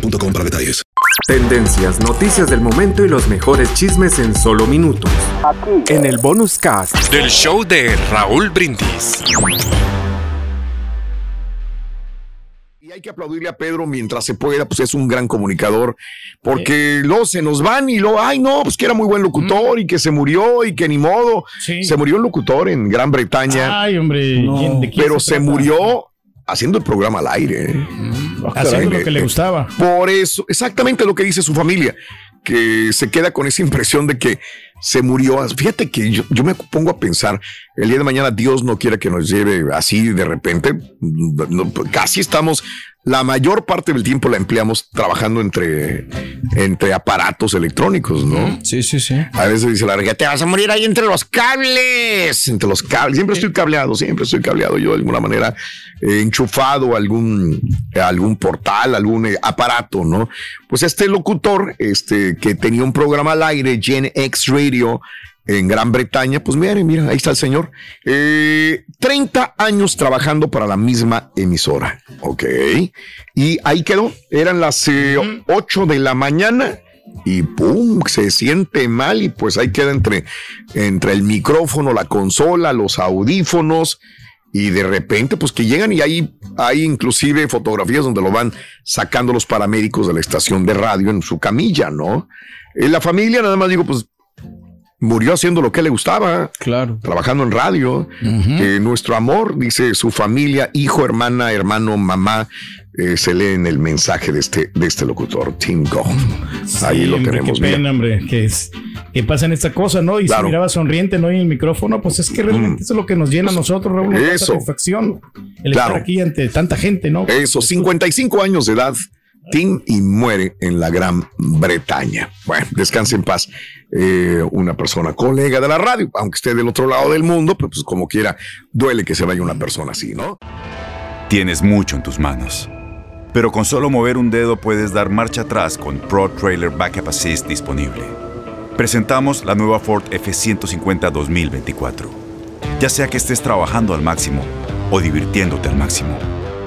boostmobile.com para detalles. Tendencias, noticias del momento y los mejores chismes en solo minutos. En el bonus cast del show de Raúl Brindis. Y hay que aplaudirle a Pedro mientras se pueda, pues es un gran comunicador, porque luego se nos van y luego, ay no, pues que era muy buen locutor y que se murió y que ni modo. Se murió un locutor en Gran Bretaña. Ay, hombre, ¿de quién pero se murió haciendo el programa al aire. Haciendo lo que le gustaba. Por eso, exactamente lo que dice su familia, que se queda con esa impresión de que se murió. Fíjate que yo, yo me pongo a pensar, el día de mañana Dios no quiere que nos lleve así de repente. No, casi estamos, la mayor parte del tiempo la empleamos trabajando entre, entre aparatos electrónicos, ¿no? Sí, sí, sí. A veces dice la regia, te vas a morir ahí entre los cables, entre los cables. Siempre estoy cableado, siempre estoy cableado yo de alguna manera, eh, enchufado a algún, a algún portal, algún eh, aparato, ¿no? Pues este locutor, este, que tenía un programa al aire, Gen X Radio, en Gran Bretaña, pues miren, mira, ahí está el señor. Eh, 30 años trabajando para la misma emisora, ¿ok? Y ahí quedó, eran las eh, 8 de la mañana y pum, se siente mal y pues ahí queda entre, entre el micrófono, la consola, los audífonos y de repente pues que llegan y hay, hay inclusive fotografías donde lo van sacando los paramédicos de la estación de radio en su camilla, ¿no? Eh, la familia nada más digo pues murió haciendo lo que le gustaba. Claro. Trabajando en radio. Eh, nuestro amor, dice su familia, hijo, hermana, hermano, mamá, eh, se lee en el mensaje de este, de este locutor, Tim Goff. Ahí Sí, lo hombre, tenemos. Qué pena, hombre, que, es, que pasan esta cosa, ¿no? Y Claro. se miraba sonriente, ¿no? Y el micrófono, pues es que realmente eso es lo que nos llena a nosotros, Raúl. Eso. satisfacción. El Claro. estar aquí ante tanta gente, ¿no? Eso, 55 años de edad, Tim, y muere en la Gran Bretaña. Bueno, descanse en paz. Eh, una persona colega de la radio, aunque esté del otro lado del mundo, pues, pues como quiera, duele que se vaya una persona así, ¿no? Tienes mucho en tus manos. Pero con solo mover un dedo puedes dar marcha atrás con Pro Trailer Backup Assist disponible. Presentamos la nueva Ford F150 2024. Ya sea que estés trabajando al máximo o divirtiéndote al máximo,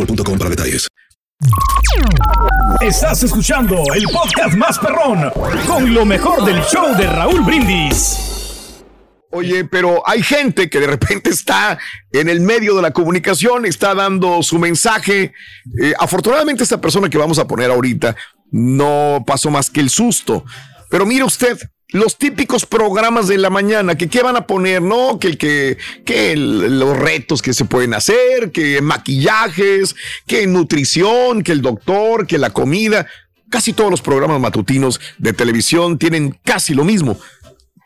boostmobile.com para detalles. Estás escuchando el podcast más perrón con lo mejor del show de Raúl Brindis. Oye, pero hay gente que de repente está en el medio de la comunicación, está dando su mensaje. Eh, afortunadamente esta persona que vamos a poner ahorita no pasó más que el susto. Pero mire usted, los típicos programas de la mañana, que qué van a poner, ¿no? Que que, que los retos que se pueden hacer, que maquillajes, que nutrición, que el doctor, que la comida. Casi todos los programas matutinos de televisión tienen casi lo mismo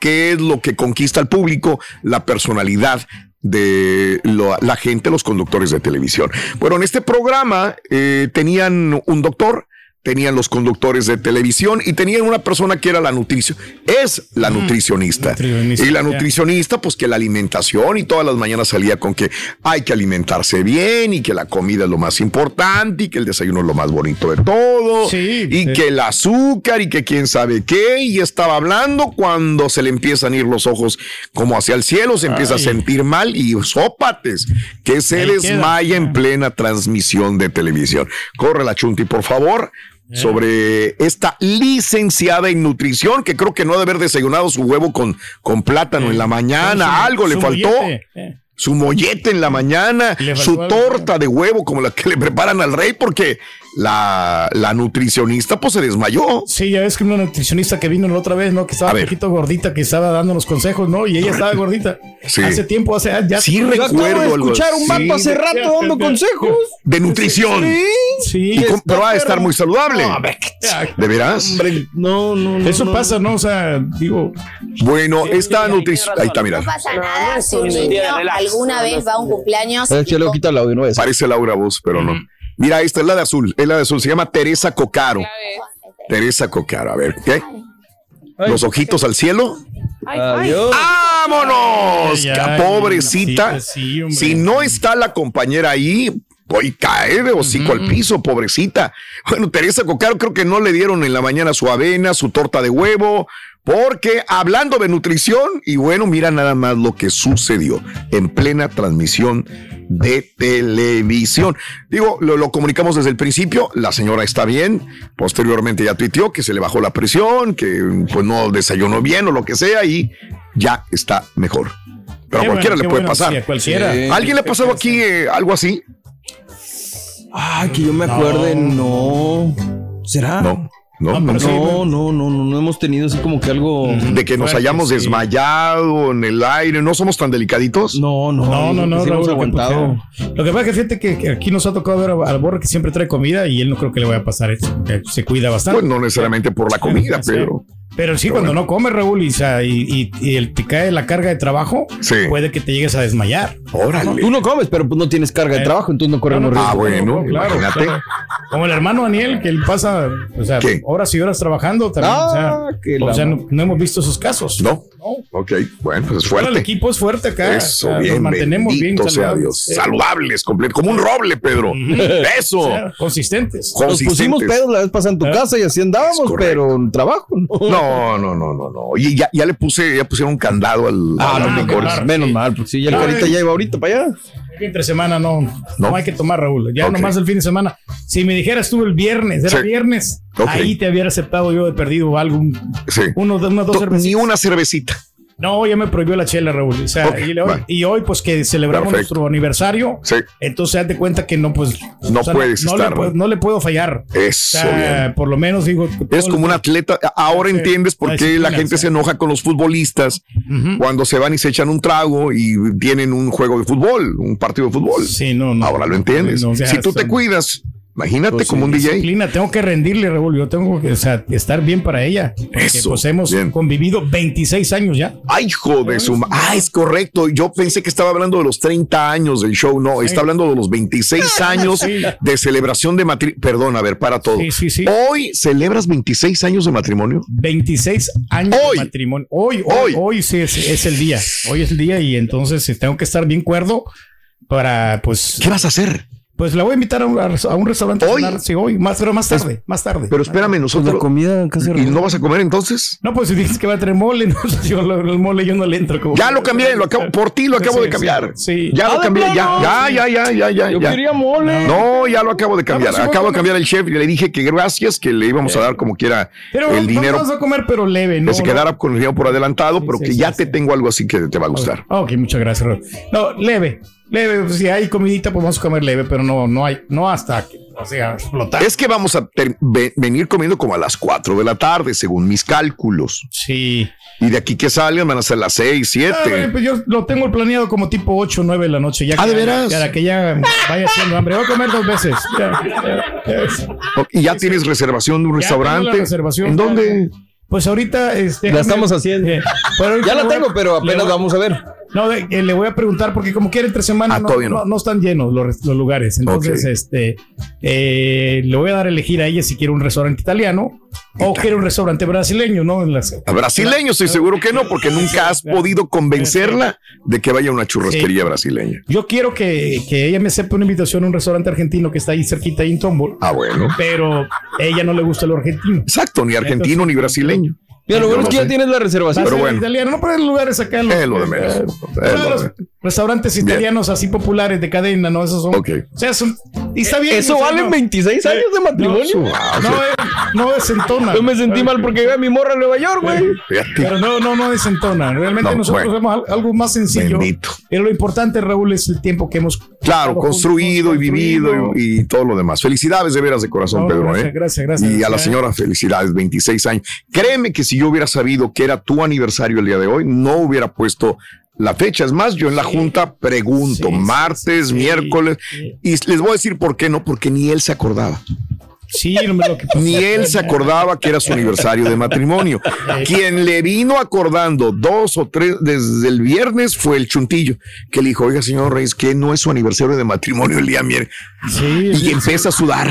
qué es lo que conquista al público, la personalidad de la gente, los conductores de televisión. Bueno, en este programa eh, tenían un doctor, tenían los conductores de televisión y tenían una persona que era la nutrición, es la nutricionista. Nutricionista, Y la nutricionista, pues que la alimentación y todas las mañanas salía con que hay que alimentarse bien y que la comida es lo más importante y que el desayuno es lo más bonito de todo Sí, y sí. que el azúcar y que quién sabe qué y estaba hablando cuando se le empiezan a ir los ojos como hacia el cielo, se empieza a sentir mal y sópates, que se Ahí queda. desmaya en plena transmisión de televisión. Corre la chunti, por favor. Eh. Sobre esta licenciada en nutrición que creo que no debe haber desayunado su huevo con, con plátano en la mañana, Su- algo le faltó, eh. su mollete en la mañana, su torta de huevo como la que le preparan al rey, porque la, la nutricionista pues se desmayó. Sí, ya ves que una nutricionista que vino la otra vez, ¿no? Que estaba un poquito gordita, que estaba dándonos consejos, ¿no? Y ella estaba gordita. Sí. Hace tiempo, hace ya. Sí, recuerdo algo escuchar un vato hace rato dando consejos. De nutrición. Sí. Y com- pero va a estar muy saludable. No, ¿De veras? Hombre, no, no, no. Eso no. pasa, ¿no? O sea, digo, Bueno, esta nutrición. Ahí está, mira. No pasa nada si un niño alguna vez va a un cumpleaños. Eh, chale, quita el audio, no es. Parece Laura Voz, pero no. Mira, esta es la de azul. Es la de azul. Se llama Teresa Cocaro. Teresa Cocaro. A ver, ¿qué? Los ojitos al cielo. Adiós. ¡Vámonos! Ay, Ca- ay, Pobrecita. sí, si no está la compañera ahí, hoy cae de hocico al piso, pobrecita. Bueno, Teresa Cocaro creo que no le dieron en la mañana su avena, su torta de huevo, porque hablando de nutrición, y bueno, mira nada más lo que sucedió en plena transmisión de televisión. Digo, lo, lo comunicamos desde el principio, la señora está bien, posteriormente ya tuiteó que se le bajó la presión, que pues no desayunó bien o lo que sea, y ya está mejor. Pero a cualquiera bueno, le puede bueno, pasar. sí, a cualquiera. Sí. ¿A ¿Alguien le ha pasado aquí eh, algo así? Ay, que yo me acuerde, no. ¿Será? No, no, No, no. sí, No, no, no, no, no hemos tenido así como que algo. De que nos hayamos sí. desmayado en el aire, no somos tan delicaditos. No, no, No, no, no, aguantado. Lo que pasa es que fíjate que, aquí nos ha tocado ver al borre que siempre trae comida y él no creo que le vaya a pasar eso. se cuida bastante. Pues no necesariamente por la comida, Sí. pero Pero sí, Pero cuando bueno. no come, Raúl, y, o sea, y, y- y el, te cae la carga de trabajo, Sí. puede que te llegues a desmayar. Órale. Tú no comes, pero pues no tienes carga de Eh. trabajo, entonces no corremos No, no, riesgo. Ah, bueno, No, claro, imagínate. claro. Como el hermano Daniel, que él pasa, o sea, horas y horas trabajando también. o sea, Ah, que o sea, no, no hemos visto esos casos. No. Ok, bueno, pues es Ahora el fuerte. equipo es fuerte acá. Eso, o sea, bien, nos mantenemos bien saludables. Dios. Eh, Saludables, completo, como un roble, Pedro. Eso. o sea, consistentes. Nos pusimos Consistentes. pedos la vez pasada en tu Eh. casa y así andábamos, pero en trabajo no. No, no, no, no. Oye, ya, ya le puse, ya pusieron un candado al, Ah, no, menos sí. mal, porque si ya el carita ya iba ahorita para allá. Entre semana no, no, No. hay que tomar, Raúl. Ya nomás el fin de semana. Si me dijeras tú el viernes, era Sí. viernes, ahí te hubiera aceptado yo de perdido algo, un- Sí. uno, unas dos To- cervecitas. Ni una cervecita. No, ya me prohibió la chela, Raúl. O sea, y, hoy, vale. y hoy, pues que celebramos Perfecto. nuestro aniversario, Sí. entonces haz de cuenta que no, pues. No puedes no, estar, Le ¿no? le puedo fallar. Eso, O sea, bien. por lo menos digo. Es como un atleta. Ahora Sí, entiendes por qué la gente se enoja con los futbolistas cuando se van y se echan un trago y tienen un juego de fútbol, un partido de fútbol. Sí, no, no. Ahora lo entiendes. No, o sea, si tú te cuidas, imagínate Pues como un DJ. Disciplina, tengo que rendirle, Raúl. Yo tengo que o sea, estar bien para ella. Porque, Eso, Pues hemos bien. convivido 26 años ya. Ay, hijo de su Ah, es correcto. Yo pensé que estaba hablando de los 30 años del show. No, está hablando de los 26 años Sí. de celebración de matrimonio. Perdón, a ver, para todo. Sí, sí, sí. Hoy celebras 26 años de matrimonio. 26 años Hoy. de matrimonio. Hoy, hoy, Hoy. hoy, sí es, es el día. Hoy es el día y entonces eh, tengo que estar bien cuerdo para, pues, ¿Qué vas a hacer? Pues la voy a invitar a un, a un restaurante. a cenar, sí, hoy, más, pero más tarde, más tarde. Pero espérame, Pues la nosotros. comida casi ¿Y no vas a comer entonces? no, pues si dices que va a tener mole, no, yo lo- el mole yo no le entro. Como Ya lo cambié, lo acabo, por ti lo acabo Sí, de cambiar. sí. Ya Ah, lo ¿de cambié, ya, ya, ya, ya, ya, ya. Yo ya. quería mole. No, ya lo acabo de cambiar. Acabo de cambiar el chef y le dije que gracias, que le íbamos a dar como quiera Pero el dinero. vamos a comer, pero leve, ¿no? que se quedara con el dinero por adelantado, Sí, pero sí, que sí, ya sí. te tengo algo así que te va a gustar. Ok, muchas gracias. No, leve, leve. pues, si hay comidita, pues vamos a comer leve, pero no, no hay, no hasta que, o sea, explotar. Es que vamos a venir comiendo como a las 4 de la tarde, según mis cálculos. Sí. Y de aquí que salgan van a ser las 6, Ah, bueno, 7. pues yo lo tengo planeado como tipo 8 o 9 de la noche. Ya Ah, que- ¿de veras? Para que ya vaya haciendo hambre. Voy a comer dos veces. Ya, ya, ya. y ya tienes reservación de un Ya tengo la restaurante. reservación, ¿En dónde? Pues ahorita. Este, La estamos haciendo. Pero ahorita Ya la tengo, pero apenas vamos a ver. No, le voy a preguntar porque como quiere entre semanas ah, no, no. están llenos los, lugares. Entonces, este, eh, le voy a dar a elegir a ella si quiere un restaurante italiano o quiere un restaurante brasileño, ¿no? brasileño, estoy seguro que no, porque nunca has podido convencerla de que vaya a una churrasquería brasileña. Yo quiero que, que, ella me acepte una invitación a un restaurante argentino que está ahí cerquita ahí en Tombol. Ah, bueno. Pero ella no le gusta lo argentino. Exacto, ni argentino ni brasileño. Mira, lo bueno es que ya tienes la reservación. Pero bueno. Italiano, no poner lugares acá. En los, lo de menos. Restaurantes italianos así populares de cadena, ¿no? Esos son. Okay. O sea, son, y está bien. Eso vale 26 años de matrimonio. No, no, no desentona. Yo me sentí mal porque iba a mi morra en Nueva York, güey. Pero no, no, no desentona. Realmente nosotros vemos algo más sencillo. Bendito. Pero lo importante, Raúl, es el tiempo que hemos. Claro, construido y vivido y, todo lo demás. Felicidades de veras de corazón, Pedro. Gracias, ¿eh? gracias, gracias. Y a la señora, felicidades, 26 años. Créeme que si yo hubiera sabido que era tu aniversario el día de hoy, no hubiera puesto la fecha. Es más, yo en la junta pregunto, martes, miércoles, y les voy a decir por qué no, porque ni él se acordaba. Sí, no me lo que Ni él se acordaba que era su aniversario de matrimonio. Quien le vino acordando dos o tres desde el viernes fue el chuntillo, que le dijo, oiga, señor Reyes, que no es su aniversario de matrimonio el día miércoles. Sí, y empieza a sudar.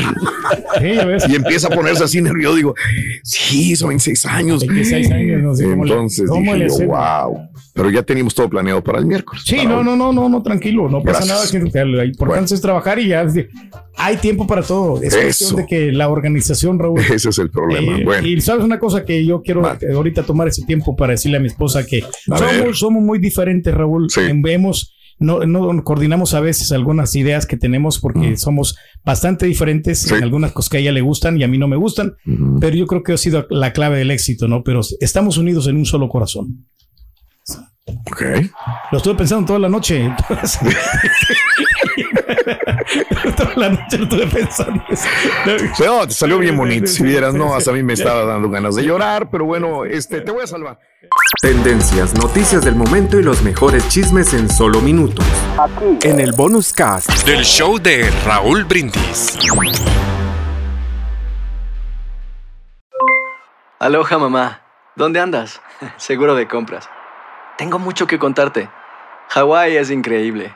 y empieza a ponerse así nervioso. Digo, sí, son 26 años. 26 años, no sé Entonces dije yo, wow. Pero ya teníamos todo planeado para el miércoles. Sí, no, no, no, no, no, tranquilo, no pasa nada. Lo importante es trabajar y ya hay tiempo para todo. Es cuestión de que la organización, Raúl. Ese es el problema. Eh, bueno. Y sabes una cosa que yo quiero ahorita tomar ese tiempo para decirle a mi esposa que somos, somos, muy diferentes, Raúl. Vemos no, no coordinamos a veces algunas ideas que tenemos porque mm. somos bastante diferentes en algunas cosas que a ella le gustan y a mí no me gustan, pero yo creo que ha sido la clave del éxito, ¿no? Pero estamos unidos en un solo corazón. Ok. Lo estuve pensando toda la noche. toda la noche estuve pensando. No, te salió bien bonito. Si vieras, no, hasta a mí me estaba dando ganas de llorar, pero bueno, este, te voy a salvar. Tendencias, noticias del momento y los mejores chismes en solo minutos. Aquí. En el bonus cast del show de Raúl Brindis. Aloha, mamá. ¿Dónde andas? Seguro de compras. Tengo mucho que contarte. Hawái es increíble.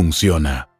funciona.